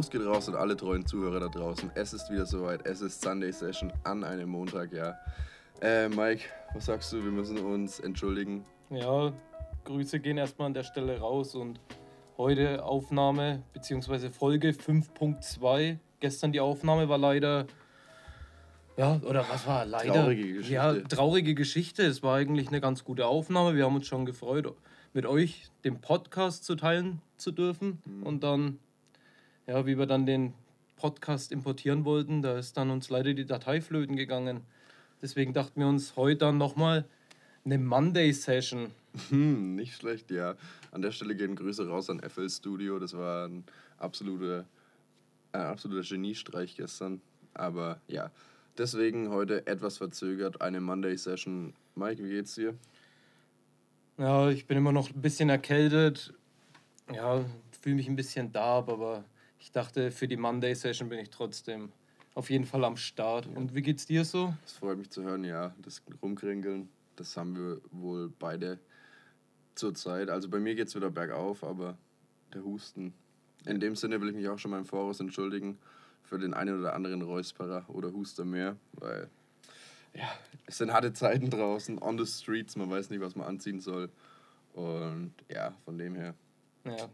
Gruß geht raus an alle treuen Zuhörer da draußen. Es ist wieder soweit. Es ist Sunday Session an einem Montag, ja. Äh, Mike, was sagst du? Wir müssen uns entschuldigen. Ja, Grüße gehen erstmal an der Stelle raus und heute Aufnahme bzw. Folge 5.2. Gestern die Aufnahme war leider. Ja, oder was war leider? Traurige Geschichte. Ja, traurige Geschichte. Es war eigentlich eine ganz gute Aufnahme. Wir haben uns schon gefreut, mit euch den Podcast zu teilen zu dürfen. Mhm. Und dann, ja, wie wir dann den Podcast importieren wollten, da ist dann uns leider die Datei flöten gegangen. Deswegen dachten wir uns heute dann nochmal eine Monday-Session. Hm, nicht schlecht, ja. An der Stelle gehen Grüße raus an FL Studio. Das war ein absoluter, ein absoluter Geniestreich gestern. Aber ja, deswegen heute etwas verzögert eine Monday Session. Mike, wie geht's dir? Ja, ich bin immer noch ein bisschen erkältet. Ja, fühle mich ein bisschen darb, aber ich dachte, für die Monday-Session bin ich trotzdem auf jeden Fall am Start. Und wie geht's dir so? Es freut mich zu hören, ja. Das Rumkringeln, das haben wir wohl beide zur Zeit. Also bei mir geht's wieder bergauf, aber der Husten. In dem Sinne will ich mich auch schon mal im Voraus entschuldigen für den einen oder anderen Räusperer oder Huster mehr, weil ja, es sind harte Zeiten draußen, on the streets, man weiß nicht, was man anziehen soll. Und ja, von dem her. Ja,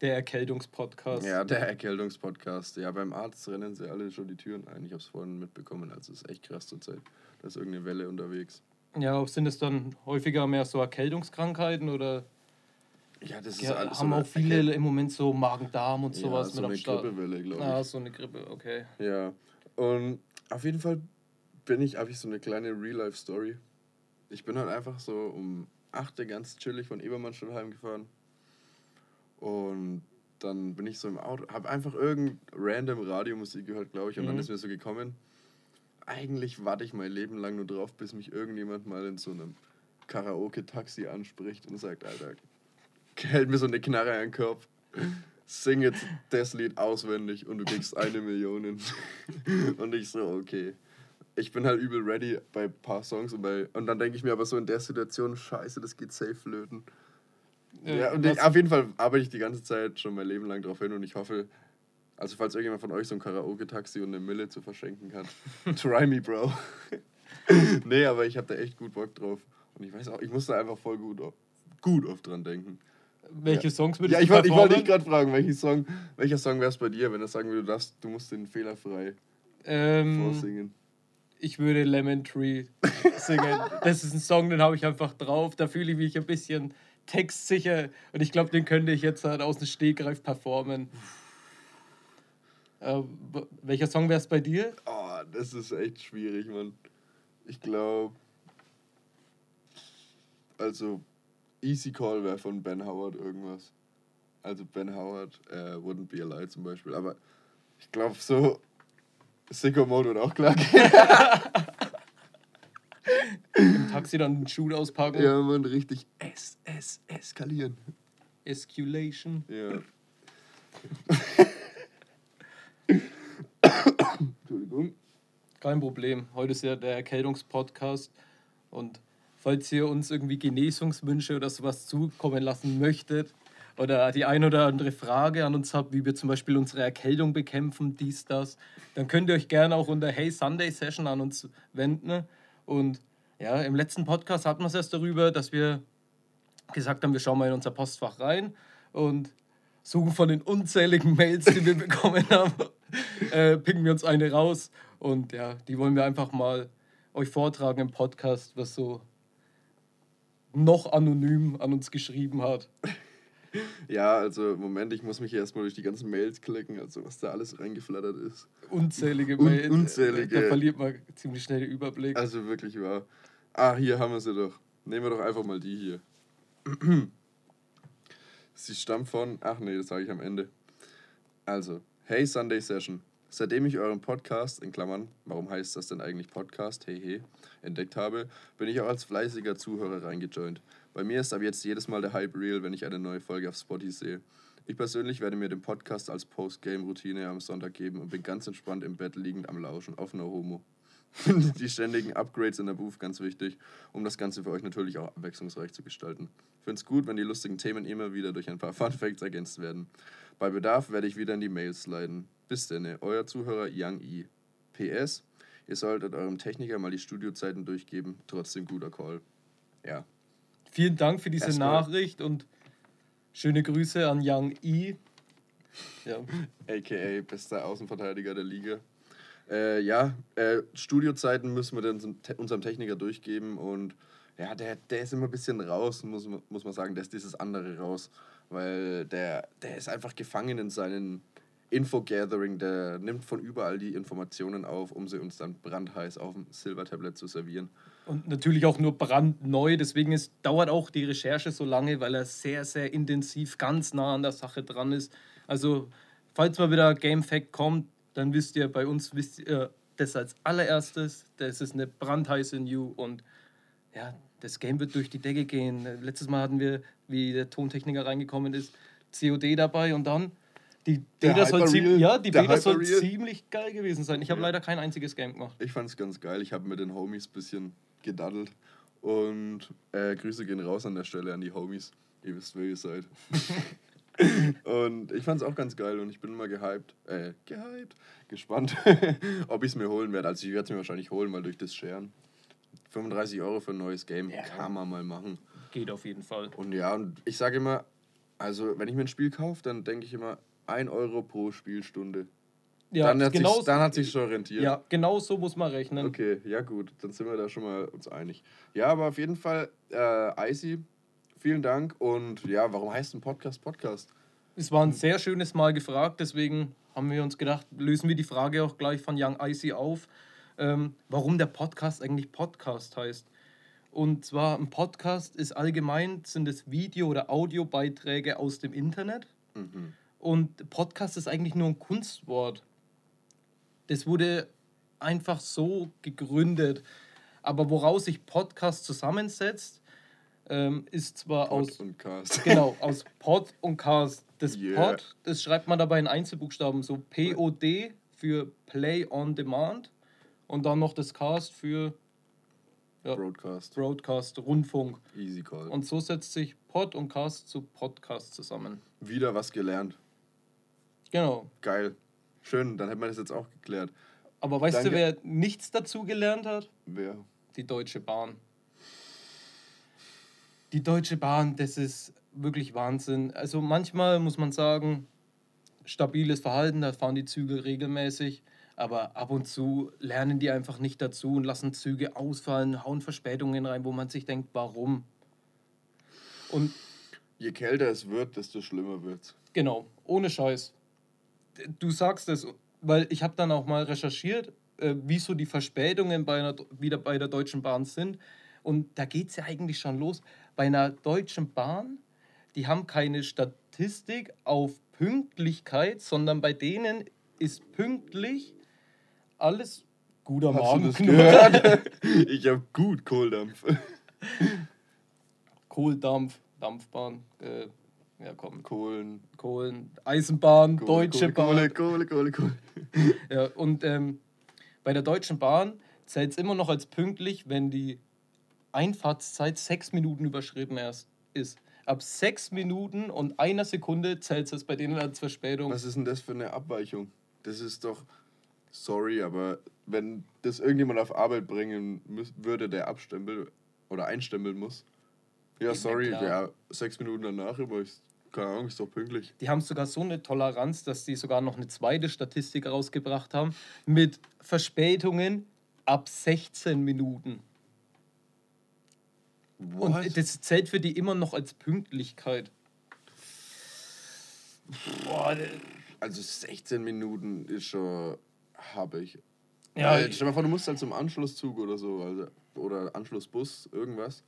der Erkältungspodcast. Ja, der Erkältungspodcast. Ja, beim Arzt rennen sie alle schon die Türen ein. Ich habe es vorhin mitbekommen, also es ist echt krass zur Zeit. Da ist irgendeine Welle unterwegs. Ja, sind es dann häufiger mehr so Erkältungskrankheiten oder Ja, das ist ja, alles haben so auch viele im Moment so Magen-Darm und ja, sowas so mit am eine Start? Grippewelle, glaube ich. Ah, so eine Grippe, okay. Ja, und auf jeden Fall bin ich, habe ich so eine kleine Real-Life-Story. Ich bin halt einfach so um 8 Uhr ganz chillig von Ebermannstadt heimgefahren. Und dann bin ich so im Auto, habe einfach irgend random Radiomusik gehört, glaube ich. Und dann Mhm. ist mir so gekommen, eigentlich warte ich mein Leben lang nur drauf, bis mich irgendjemand mal in so einem Karaoke-Taxi anspricht und sagt, Alter, hält mir so eine Knarre an den Kopf. Sing jetzt das Lied auswendig und du kriegst eine Million. und ich so, okay. Ich bin halt übel ready bei ein paar Songs und bei. Und dann denke ich mir aber so in der Situation, scheiße, das geht safe flöten. Äh, ja, und ich, auf jeden Fall arbeite ich die ganze Zeit schon mein Leben lang drauf hin und ich hoffe, also falls irgendjemand von euch so ein Karaoke-Taxi und eine Mille zu verschenken kann, try me, Bro. nee, aber ich habe da echt gut Bock drauf. Und ich weiß auch, ich muss da einfach voll gut, auf- gut oft dran denken. Welche Songs würdest Ja, du ich wollte ich wollte dich gerade fragen, welchen Song, welcher Song wäre es bei dir, wenn er sagen würde, du, darfst, du musst den fehlerfrei ähm, vorsingen? Ich würde Lemon Tree singen. Das ist ein Song, den habe ich einfach drauf. Da fühle ich mich ein bisschen textsicher. Und ich glaube, den könnte ich jetzt halt aus dem Stegreif performen. Äh, welcher Song wäre es bei dir? Oh, das ist echt schwierig, Mann. Ich glaube, also Easy Call wäre von Ben Howard irgendwas. Also Ben Howard äh, Wouldn't Be Alive zum Beispiel. Aber ich glaube, so Sicko Mode wird auch klar gehen. Taxi dann den Schuh auspacken. ja, man, richtig es, es, eskalieren. Esculation. Ja. Entschuldigung. Kein Problem. Heute ist ja der Erkältungspodcast. Und falls ihr uns irgendwie Genesungswünsche oder sowas zukommen lassen möchtet oder die ein oder andere Frage an uns habt, wie wir zum Beispiel unsere Erkältung bekämpfen, dies, das, dann könnt ihr euch gerne auch unter Hey Sunday Session an uns wenden. Und ja, im letzten Podcast hatten wir es erst darüber, dass wir gesagt haben, wir schauen mal in unser Postfach rein und suchen von den unzähligen Mails, die wir bekommen haben, äh, picken wir uns eine raus und ja, die wollen wir einfach mal euch vortragen im Podcast, was so noch anonym an uns geschrieben hat. Ja, also Moment, ich muss mich erstmal durch die ganzen Mails klicken, also was da alles reingeflattert ist. Unzählige Un- Mails. unzählige. Da verliert man ziemlich schnell den Überblick. Also wirklich wahr. Ah, hier haben wir sie doch. Nehmen wir doch einfach mal die hier. Sie stammt von. Ach nee, das sage ich am Ende. Also, hey Sunday Session. Seitdem ich euren Podcast, in Klammern, warum heißt das denn eigentlich Podcast, hey hey, entdeckt habe, bin ich auch als fleißiger Zuhörer reingejoint. Bei mir ist ab jetzt jedes Mal der Hype real, wenn ich eine neue Folge auf Spotify sehe. Ich persönlich werde mir den Podcast als Postgame-Routine am Sonntag geben und bin ganz entspannt im Bett liegend am Lauschen, No Homo. die ständigen Upgrades in der Booth ganz wichtig, um das Ganze für euch natürlich auch abwechslungsreich zu gestalten. Ich finde es gut, wenn die lustigen Themen immer wieder durch ein paar Fun Facts ergänzt werden. Bei Bedarf werde ich wieder in die Mails sliden. Bis denn, euer Zuhörer Young E. PS, ihr solltet eurem Techniker mal die Studiozeiten durchgeben. Trotzdem guter Call. Ja. Vielen Dank für diese Erstmal- Nachricht und schöne Grüße an Young E. Ja. AKA bester Außenverteidiger der Liga. Äh, ja, äh, Studiozeiten müssen wir dann unserem Techniker durchgeben und ja, der, der ist immer ein bisschen raus, muss, muss man sagen. Der ist dieses andere raus, weil der, der ist einfach gefangen in seinen Infogathering. Der nimmt von überall die Informationen auf, um sie uns dann brandheiß auf dem Silbertablett zu servieren. Und natürlich auch nur brandneu, deswegen ist, dauert auch die Recherche so lange, weil er sehr, sehr intensiv ganz nah an der Sache dran ist. Also, falls mal wieder Game Fact kommt, dann wisst ihr, bei uns wisst ihr das als allererstes. Das ist eine brandheiße New und ja, das Game wird durch die Decke gehen. Letztes Mal hatten wir, wie der Tontechniker reingekommen ist, COD dabei und dann. Die Beta soll, ziemlich, ja, die Beta soll ziemlich geil gewesen sein. Ich habe Ja. leider kein einziges Game gemacht. Ich fand es ganz geil. Ich habe mit den Homies ein bisschen gedaddelt. Und äh, Grüße gehen raus an der Stelle an die Homies. Ihr wisst, wer ihr seid. und ich fand es auch ganz geil und ich bin immer gehypt. Äh, gehypt. Gespannt, ob ich es mir holen werde. Also ich werde es mir wahrscheinlich holen, weil durch das Sharen. 35 Euro für ein neues Game Ja. kann man mal machen. Geht auf jeden Fall. Und ja, und ich sage immer, also wenn ich mir ein Spiel kaufe, dann denke ich immer 1 Euro pro Spielstunde. Ja, dann, hat genau, sich, dann hat sich schon rentiert. ja, genau so muss man rechnen. Okay, ja gut, dann sind wir da schon mal uns einig. Ja, aber auf jeden Fall, äh, Icy, vielen Dank. Und ja, warum heißt ein Podcast Podcast? Es war ein sehr schönes Mal gefragt, deswegen haben wir uns gedacht, lösen wir die Frage auch gleich von Young Icy auf, ähm, warum der Podcast eigentlich Podcast heißt. Und zwar ein Podcast ist allgemein, sind es Video- oder Audiobeiträge aus dem Internet. Mhm. Und Podcast ist eigentlich nur ein Kunstwort. Das wurde einfach so gegründet. Aber woraus sich Podcast zusammensetzt, ähm, ist zwar Pod aus und Cast. Genau, aus Pod und Cast. Das Yeah. Pod, das schreibt man dabei in Einzelbuchstaben, so POD für Play on Demand und dann noch das Cast für ja, Broadcast. Broadcast, Rundfunk. Easy Call. Und so setzt sich Pod und Cast zu Podcast zusammen. Wieder was gelernt. Genau. Geil. Schön, dann hätten wir das jetzt auch geklärt. Aber weißt Danke. du, wer nichts dazu gelernt hat? Wer? Die Deutsche Bahn. Die Deutsche Bahn, das ist wirklich Wahnsinn. Also manchmal muss man sagen, stabiles Verhalten, da fahren die Züge regelmäßig, aber ab und zu lernen die einfach nicht dazu und lassen Züge ausfallen, hauen Verspätungen rein, wo man sich denkt, warum? Und Je kälter es wird, desto schlimmer wird's. Genau, ohne Scheiß. Du sagst es, weil ich habe dann auch mal recherchiert, äh, wie so die Verspätungen bei einer, wieder bei der Deutschen Bahn sind. Und da geht es ja eigentlich schon los. Bei einer Deutschen Bahn, die haben keine Statistik auf Pünktlichkeit, sondern bei denen ist pünktlich alles guter Hast du Morgen. das gehört? ich hab gut Kohldampf. Kohldampf, Dampfbahn, äh, ja komm, Kohlen. Kohlen, Eisenbahn, Kohle, Deutsche Kohle, Bahn. Kohle, Kohle, Kohle, Kohle. Ja, und ähm, bei der Deutschen Bahn zählt es immer noch als pünktlich, wenn die Einfahrtszeit sechs Minuten überschritten erst ist. Ab sechs Minuten und einer Sekunde zählt es bei denen als Verspätung. Was ist denn das für eine Abweichung? Das ist doch. Sorry, aber wenn das irgendjemand auf Arbeit bringen würde, der abstempeln oder einstempeln muss. Ja, mir sorry, ja, sechs Minuten danach, aber ich, keine Ahnung, ist doch pünktlich. Die haben sogar so eine Toleranz, dass die sogar noch eine zweite Statistik rausgebracht haben mit Verspätungen ab 16 Minuten. What? Und das zählt für die immer noch als Pünktlichkeit. Boah, also 16 Minuten ist schon habe ich. ja, Weil, stell dir mal vor, du musst halt zum Anschlusszug oder so, also, oder Anschlussbus, irgendwas.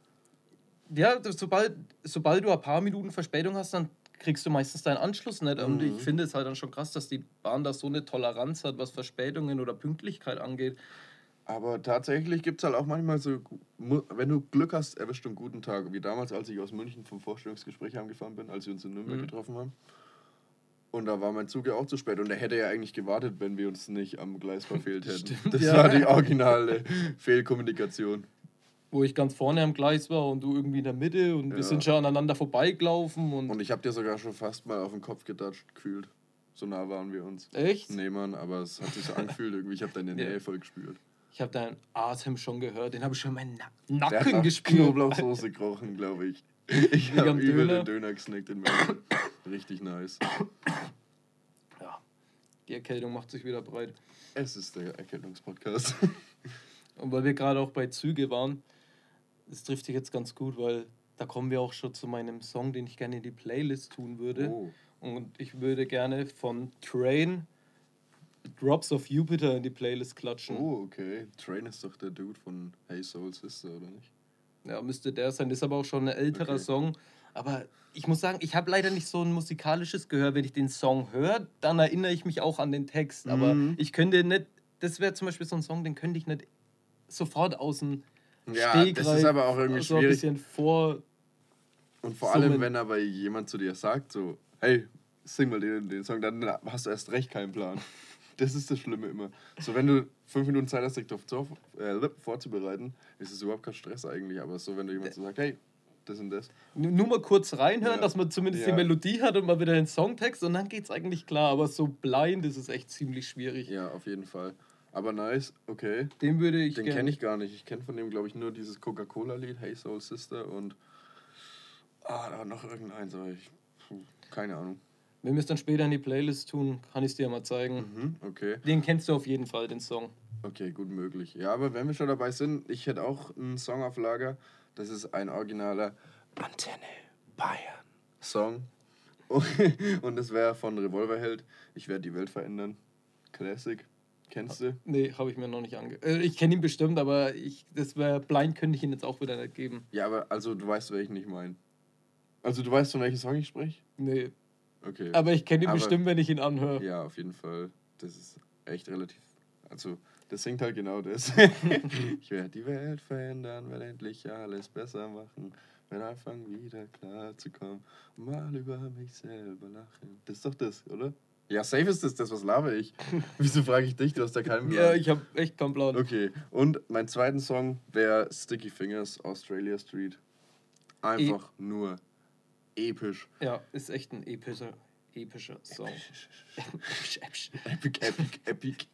Ja, sobald, sobald du ein paar Minuten Verspätung hast, dann kriegst du meistens deinen Anschluss nicht. Und Mhm. ich finde es halt dann schon krass, dass die Bahn da so eine Toleranz hat, was Verspätungen oder Pünktlichkeit angeht. Aber tatsächlich gibt es halt auch manchmal so, wenn du Glück hast, erwischt du einen guten Tag. Wie damals, als ich aus München vom Vorstellungsgespräch heimgefahren bin, als wir uns in Nürnberg Mhm. getroffen haben. Und da war mein Zug ja auch zu spät. Und er hätte ja eigentlich gewartet, wenn wir uns nicht am Gleis verfehlt hätten. Stimmt, das ja. war die originale Fehlkommunikation. Wo ich ganz vorne am Gleis war und du irgendwie in der Mitte und Ja. wir sind schon aneinander vorbeigelaufen und. Und ich habe dir sogar schon fast mal auf den Kopf gedatscht gefühlt. So nah waren wir uns. echt? Nee, Mann, aber es hat sich so angefühlt irgendwie. Ich habe deine. Nähe voll gespürt. Ich habe deinen Atem schon gehört, den habe ich schon in meinen Na Der Nacken nach gespürt. Knoblauchsoße gerochen, glaube ich. Ich habe über Döner. den Döner gesnackt in meinem. Richtig nice. Ja, die Erkältung macht sich wieder breit. Es ist der Erkältungspodcast. Und weil wir gerade auch bei Züge waren, das trifft sich jetzt ganz gut, weil da kommen wir auch schon zu meinem Song, den ich gerne in die Playlist tun würde. Oh. Und ich würde gerne von Train Drops of Jupiter in die Playlist klatschen. Oh, okay. Train ist doch der Dude von Hey Soul Sister, oder nicht? Ja, müsste der sein. Ist aber auch schon ein älterer Okay. Song. Aber ich muss sagen, ich habe leider nicht so ein musikalisches Gehör. Wenn ich den Song höre, dann erinnere ich mich auch an den Text. Aber Mhm. ich könnte nicht, das wäre zum Beispiel so ein Song, den könnte ich nicht sofort aus dem Ja, Stegreif das ist aber auch irgendwie so ein schwierig. bisschen vor. Und vor allem, wenn aber jemand zu dir sagt, so, hey, sing mal den, den Song, dann hast du erst recht keinen Plan. Das ist das Schlimme immer. So, wenn du fünf Minuten Zeit hast, dich darauf äh, vorzubereiten, ist es überhaupt kein Stress eigentlich. Aber so, wenn du jemand so sagt, hey, das und das. Nur mal kurz reinhören, Ja. dass man zumindest Ja. die Melodie hat und mal wieder den Songtext und dann geht es eigentlich klar. Aber so blind ist es echt ziemlich schwierig. Ja, auf jeden Fall. Aber nice, okay. Den würde ich Den kenne ich gar nicht. Ich kenne von dem, glaube ich, nur dieses Coca-Cola-Lied, Hey Soul Sister und. Ah, da war noch irgendeins, aber ich. Puh, keine Ahnung. Wenn wir es dann später in die Playlist tun, kann ich es dir mal zeigen. Mhm, okay. Den kennst du auf jeden Fall, den Song. Okay, gut möglich. Ja, aber wenn wir schon dabei sind, ich hätte auch einen Song auf Lager. Das ist ein originaler Antenne Bayern Song. Und das wäre von Revolverheld. Ich werde die Welt verändern. Classic. Kennst du? Nee, habe ich mir noch nicht ange... Äh, ich kenne ihn bestimmt, aber ich, das wäre blind, könnte ich ihn jetzt auch wieder nicht geben. Ja, aber also du weißt, welchen ich meine. Also du weißt, von welchem Song ich spreche? Nee, Okay. aber ich kenne ihn Aber- bestimmt, wenn ich ihn anhöre. Ja, auf jeden Fall. Das ist echt relativ. Also, das singt halt genau das. ich werde die Welt verändern, werde endlich alles besser machen. Werde anfangen, wieder klar zu kommen. Mal über mich selber lachen. Das ist doch das, oder? Ja, safe ist das, das was laber ich. Wieso frage ich dich? Du hast da keinen Plan. Ja, ich habe echt keinen Plan. Okay, und mein zweiten Song wäre Sticky Fingers, Australia Street. Einfach nur episch. Ja, ist echt ein epischer, epischer Song. Epic, epic, epic.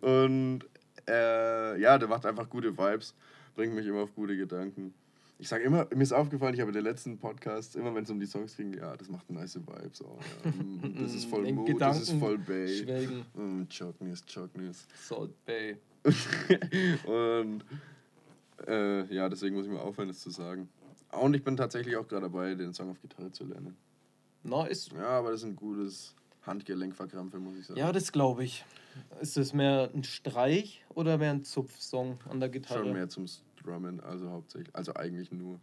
Und äh, ja, der macht einfach gute Vibes, bringt mich immer auf gute Gedanken. Ich sage immer, mir ist aufgefallen, ich habe in den letzten Podcasts, immer wenn es um die Songs ging, ja, das macht nice Vibes. Oh, ja. mm, Das ist voll Mood, das ist Gedanken voll Bay. Schwelgen, Mm. Salt Bay. Und äh, ja, deswegen muss ich mal aufhören, das zu sagen. Und ich bin tatsächlich auch gerade dabei, den Song auf Gitarre zu lernen. Nice. Ja, aber das ist ein gutes Handgelenkverkrampfe, muss ich sagen. Ja, das glaube ich. Ist das mehr ein Streich oder mehr ein Zupfsong an der Gitarre? Schon mehr zum Drummen, also hauptsächlich. Also eigentlich nur.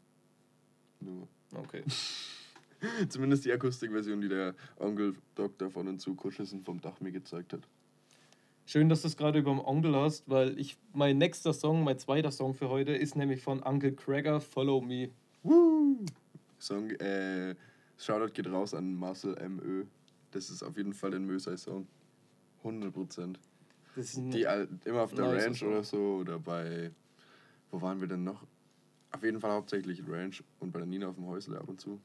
Nur. Okay. Zumindest die Akustikversion, die der Onkel Dr. von den Zukuschelsen vom Dach mir gezeigt hat. Schön, dass du es gerade über den Onkel hast, weil ich mein nächster Song, mein zweiter Song für heute ist nämlich von Uncle Cracker, Follow Me. Woo! Song, äh, Shoutout geht raus an Marcel MÖ. Das ist auf jeden Fall ein Mösei-Song. 100 Prozent. Die immer auf der Ranch oder so oder bei. Wo waren wir denn noch? Auf jeden Fall hauptsächlich Ranch und bei der Nina auf dem Häusle ab und zu.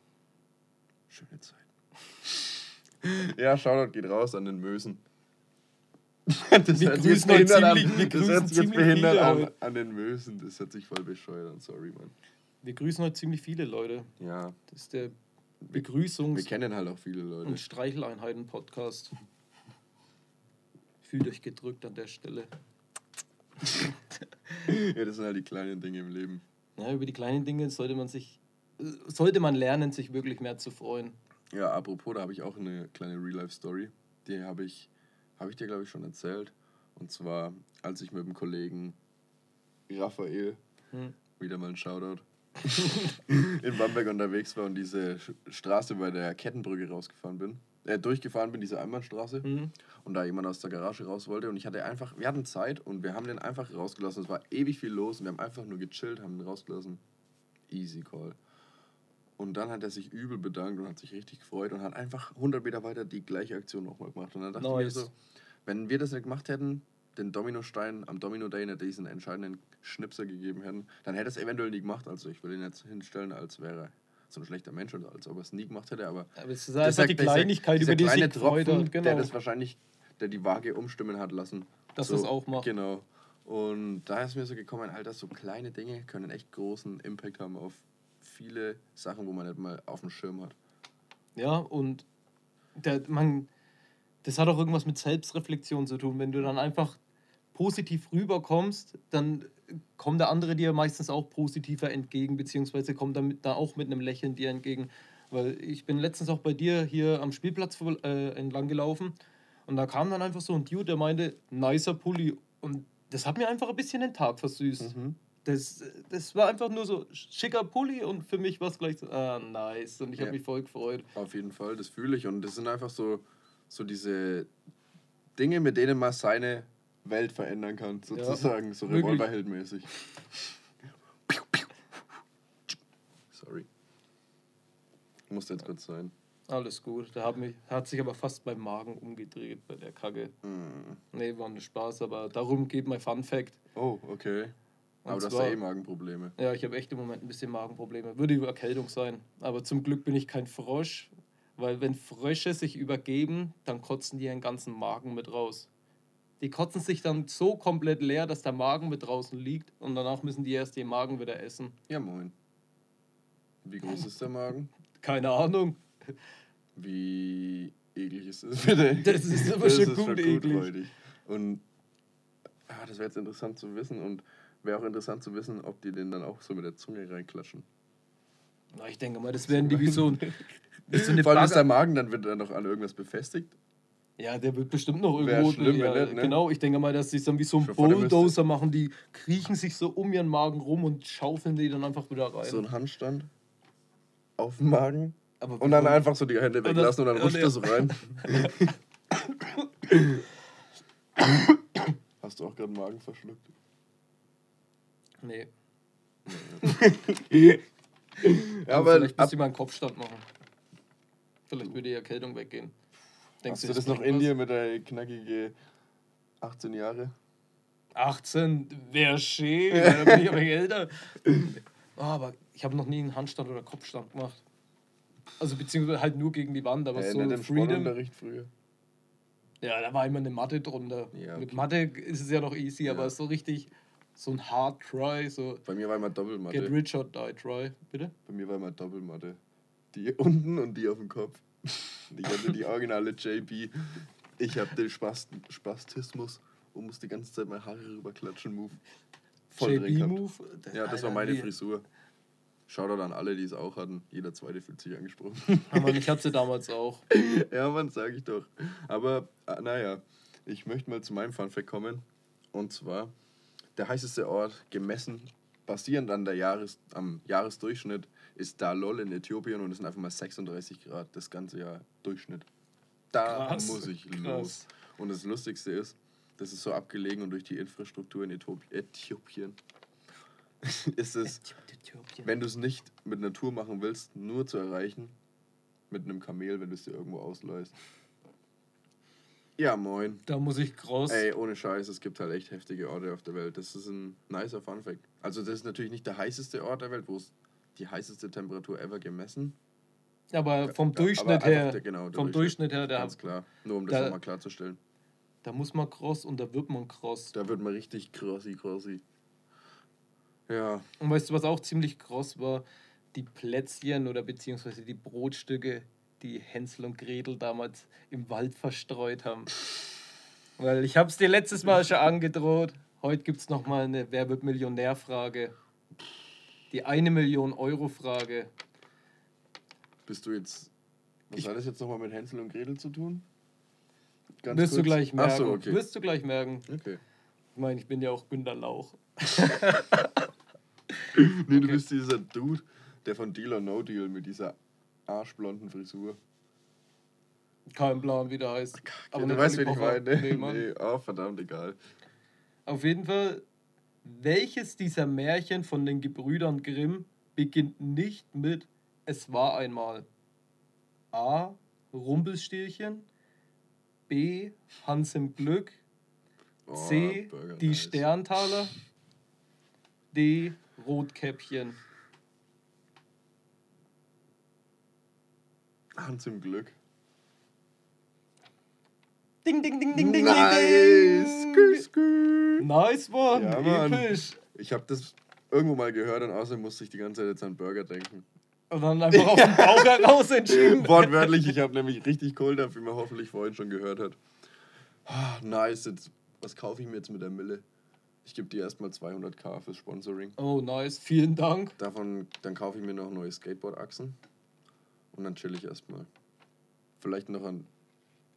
Schöne Zeit. ja, Shoutout geht raus an den Mösen. Das Wir hört sich jetzt behindert an. ziemlich- wir Das hört sich jetzt behindert viele an, an den Mösen. Das hört sich voll bescheuert an. Sorry, Mann. wir grüßen heute ziemlich viele Leute. Ja, Das ist der wir Begrüßungs- kennen halt auch viele Leute. und Streicheleinheiten-Podcast. Fühlt euch gedrückt an der Stelle. Ja, das sind halt die kleinen Dinge im Leben. Ja, über die kleinen Dinge sollte man sich, sollte man lernen, sich wirklich mehr zu freuen. Ja, apropos, da habe ich auch eine kleine Real-Life-Story. Die habe ich, habe ich dir, glaube ich, schon erzählt. Und zwar, als ich mit dem Kollegen Raphael, Hm. wieder mal ein Shoutout, in Bamberg unterwegs war und diese Straße bei der Kettenbrücke rausgefahren bin. Äh, durchgefahren bin, diese Einbahnstraße. Mhm. Und da jemand aus der Garage raus wollte. Und ich hatte einfach, wir hatten Zeit und wir haben den einfach rausgelassen. Es war ewig viel los und wir haben einfach nur gechillt, haben ihn rausgelassen. Easy call. Und dann hat er sich übel bedankt und hat sich richtig gefreut und hat einfach 100 Meter weiter die gleiche Aktion nochmal gemacht. Und dann dachte ich mir Nice. so, wenn wir das nicht gemacht hätten, den Dominostein am Domino Day nicht diesen entscheidenden Schnipser gegeben hätten, dann hätte er es eventuell nie gemacht. Also ich will ihn jetzt hinstellen, als wäre er so ein schlechter Mensch oder als ob er es nie gemacht hätte, aber Aber es ist das einfach die sagt- dieser- Kleinigkeit, dieser über die sich kleine Tropfen, hat. Genau. der das wahrscheinlich, der die Waage umstimmen hat lassen. Dass er es auch macht. Genau. Und da ist mir so gekommen, Alter, so kleine Dinge können echt großen Impact haben auf viele Sachen, wo man nicht mal auf dem Schirm hat. Ja, und der, man, das hat auch irgendwas mit Selbstreflexion zu tun. Wenn du dann einfach positiv rüberkommst, dann kommt der andere dir meistens auch positiver entgegen, beziehungsweise kommt damit da auch mit einem Lächeln dir entgegen. Weil ich bin letztens auch bei dir hier am Spielplatz äh, entlang gelaufen und da kam dann einfach so ein Dude, der meinte, nicer Pulli. Und das hat mir einfach ein bisschen den Tag versüßt. Das, das war einfach nur so schicker Pulli und für mich war es gleich so, ah, nice. Und ich habe Ja. mich voll gefreut. Auf jeden Fall, das fühle ich. Und das sind einfach so, so diese Dinge, mit denen man seine Welt verändern kann, sozusagen, so wirklich. Revolverheld-mäßig. Sorry. Musste jetzt kurz sein. Alles gut. Da hat, mich, hat sich aber fast mein Magen umgedreht bei der Kacke. Mm. Nee, war nur Spaß, aber darum geht mein Fun Fact. Oh, okay. Aber Und du hast zwar- ja eh Magenprobleme. Ja, ich habe echt im Moment ein bisschen Magenprobleme. Würde über Erkältung sein. Aber zum Glück bin ich kein Frosch, weil wenn Frösche sich übergeben, dann kotzen die ihren ganzen Magen mit raus. Die kotzen sich dann so komplett leer, dass der Magen mit draußen liegt und danach müssen die erst den Magen wieder essen. Ja, moin. Wie groß ist der Magen? Keine Ahnung. Wie eklig ist das bitte? Das ist aber schon gut eklig. freudig. Und ah, das wäre jetzt interessant zu wissen und wäre auch interessant zu wissen, ob die den dann auch so mit der Zunge reinklatschen. Na, ich denke mal, das werden die wie so, ein, wie so eine Vor allem ist der. Magen dann wird er noch an irgendwas befestigt. Ja, der wird bestimmt noch irgendwo. schlimm, ja, nicht, ne? Genau, ich denke mal, dass sie dann wie so ein. Bulldozer machen. Die kriechen sich so um ihren Magen rum und schaufeln die dann einfach wieder rein. So ein Handstand auf dem Magen Aber und dann einfach so die Hände weglassen und dann rutscht er- er so rein. Hast du auch gerade Magen verschluckt? Nee. Ja, Aber vielleicht müsste ich mal einen Kopfstand machen. Vielleicht würde die Erkältung weggehen. Denkst hast du das noch in dir mit der knackige 18 Jahre? 18 wäre schön, dann bin ich aber älter. Oh, aber ich habe noch nie einen Handstand oder Kopfstand gemacht. Also beziehungsweise halt nur gegen die Wand, aber äh, so nicht im Freedom. Früher. Ja, da war immer eine Matte drunter. Ja, Mit okay. Mathe ist es ja noch easy, Ja. aber so richtig so ein Hard Try, so Bei mir war immer Get Doppelmatte. Rich or Die Try, bitte? Bei mir war immer Doppelmatte. Die unten und die auf dem Kopf. Ich hatte die originale JB. Ich habe den Spast Spastismus und muss die ganze Zeit meine Haare rüberklatschen. Move. Voll. JB-Move. Ja, das war meine Frisur. Shoutout an alle, die es auch hatten. Jeder zweite fühlt sich angesprochen. Ja, Mann, ich hatte sie damals auch. ja, Mann, sag ich doch. Aber, ah, naja, ich möchte mal zu meinem Funfact kommen. Und zwar, der heißeste Ort, gemessen, basierend an der Jahres, am Jahresdurchschnitt, ist Dalol in Äthiopien und es sind einfach mal 36 Grad das ganze Jahr Durchschnitt. Da Krass, muss ich krass. los. Und das Lustigste ist, das ist so abgelegen und durch die Infrastruktur in Äthiop- Äthiopien ist es wenn du es nicht mit einer Tour machen willst, nur zu erreichen, mit einem Kamel, wenn du es dir irgendwo ausleihst. Ja, moin. Da muss ich groß. Ey, ohne Scheiß, es gibt halt echt heftige Orte auf der Welt. Das ist ein nicer Funfact. Also, das ist natürlich nicht der heißeste Ort der Welt, wo es die heißeste Temperatur ever gemessen. aber vom Durchschnitt aber her, der- genau, der vom Durchschnitt her, da, Ganz klar. Nur um das da- nochmal klarzustellen. da muss man cross und da wird man cross. Da wird man richtig crossi, crossi. Ja, Und weißt du, was auch ziemlich kross war? Die Plätzchen oder beziehungsweise die Brotstücke, die Hänsel und Gretel damals im Wald verstreut haben. Weil ich habe es dir letztes Mal schon angedroht. Heute gibt es nochmal eine Wer wird Millionär-Frage. Die eine Million Euro-Frage. bist du jetzt. Was Ich- hat das jetzt nochmal mit Hänsel und Gretel zu tun? Ganz Wirst du kurz. gleich merken. Ach so, okay. Wirst du gleich merken. Okay. Ich meine, ich bin ja auch Günter Lauch. Nee, du Okay. bist dieser Dude, der von Deal or No Deal mit dieser arschblonden Frisur. Kein Plan, wie der heißt. Aber du weißt, wen ich meine. Nee. Nee, oh, verdammt, egal. Auf jeden Fall, welches dieser Märchen von den Gebrüdern Grimm beginnt nicht mit Es war einmal A. Rumpelstilchen, B. Hans im Glück, Oh, C. Burger, Die nice. Sterntaler, D. Rotkäppchen. Hans im Glück. Ding, ding, ding, ding, ding, nice. ding, ding. skü. Nice, Mann. Ja, Mann. Episch. Ich habe das irgendwo mal gehört und außerdem musste ich die ganze Zeit jetzt an Burger denken. Und dann einfach auf den Bauch heraus entschieden. Wortwörtlich, ich habe nämlich richtig Kohl dafür, wie man hoffentlich vorhin schon gehört hat. Ah, nice, jetzt, was kaufe ich mir jetzt mit der Mille? Ich gebe dir erstmal 200k fürs Sponsoring. Oh, nice. Vielen Dank. Davon, dann kaufe ich mir noch neue Skateboard-Achsen. Und dann chill ich erstmal. Vielleicht noch einen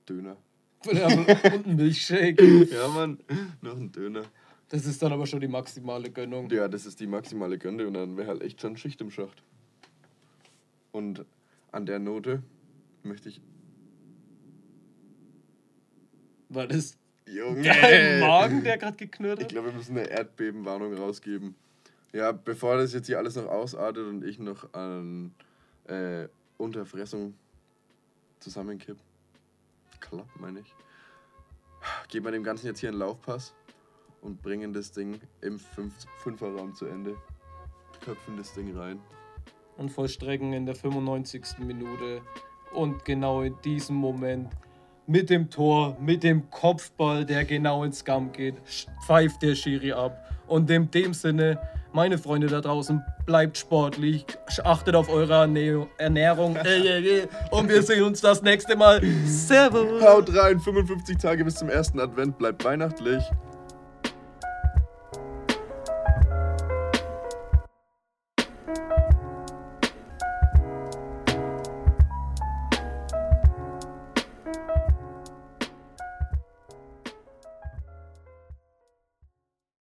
Döner. Und ein Milchshake. Ja, Mann, noch einen Döner. Das ist dann aber schon die maximale Gönnung. Ja, das ist die maximale Gönne und dann wäre halt echt schon Schicht im Schacht. Und an der Note möchte ich. War das Junge! dein Magen, der gerade geknurrt Ich hat? glaube, wir müssen eine Erdbebenwarnung rausgeben. Ja, bevor das jetzt hier alles noch ausartet und ich noch an äh, Unterfressung zusammenkipp. Klapp, meine ich. Geben wir dem Ganzen jetzt hier einen Laufpass und bringen das Ding im Fünf- Fünferraum zu Ende. Köpfen das Ding rein. Und vollstrecken in der 95. Minute. Und genau in diesem Moment mit dem Tor, mit dem Kopfball, der genau ins Scam geht, pfeift der Schiri ab. Und in dem Sinne, meine Freunde da draußen, bleibt sportlich, achtet auf eure Ernährung- Ernährung äh, äh, äh, und wir sehen uns das nächste Mal. Servus! Haut rein, 55 Tage bis zum ersten Advent, bleibt weihnachtlich.